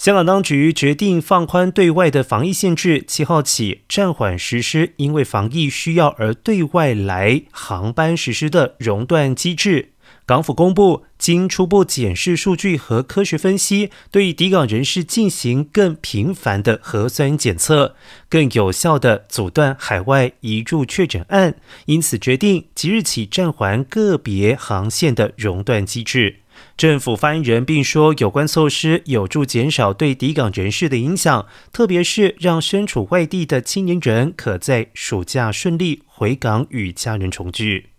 香港当局决定放宽对外的防疫限制，七号起暂缓实施因为防疫需要而对外来航班实施的熔断机制。港府公布，经初步检视数据和科学分析，对抵港人士进行更频繁的核酸检测，更有效的阻断海外移入确诊案，因此决定即日起暂缓个别航线的熔断机制。政府发言人并说，有关措施有助减少对抵港人士的影响，特别是让身处外地的青年人可在暑假顺利回港与家人重聚。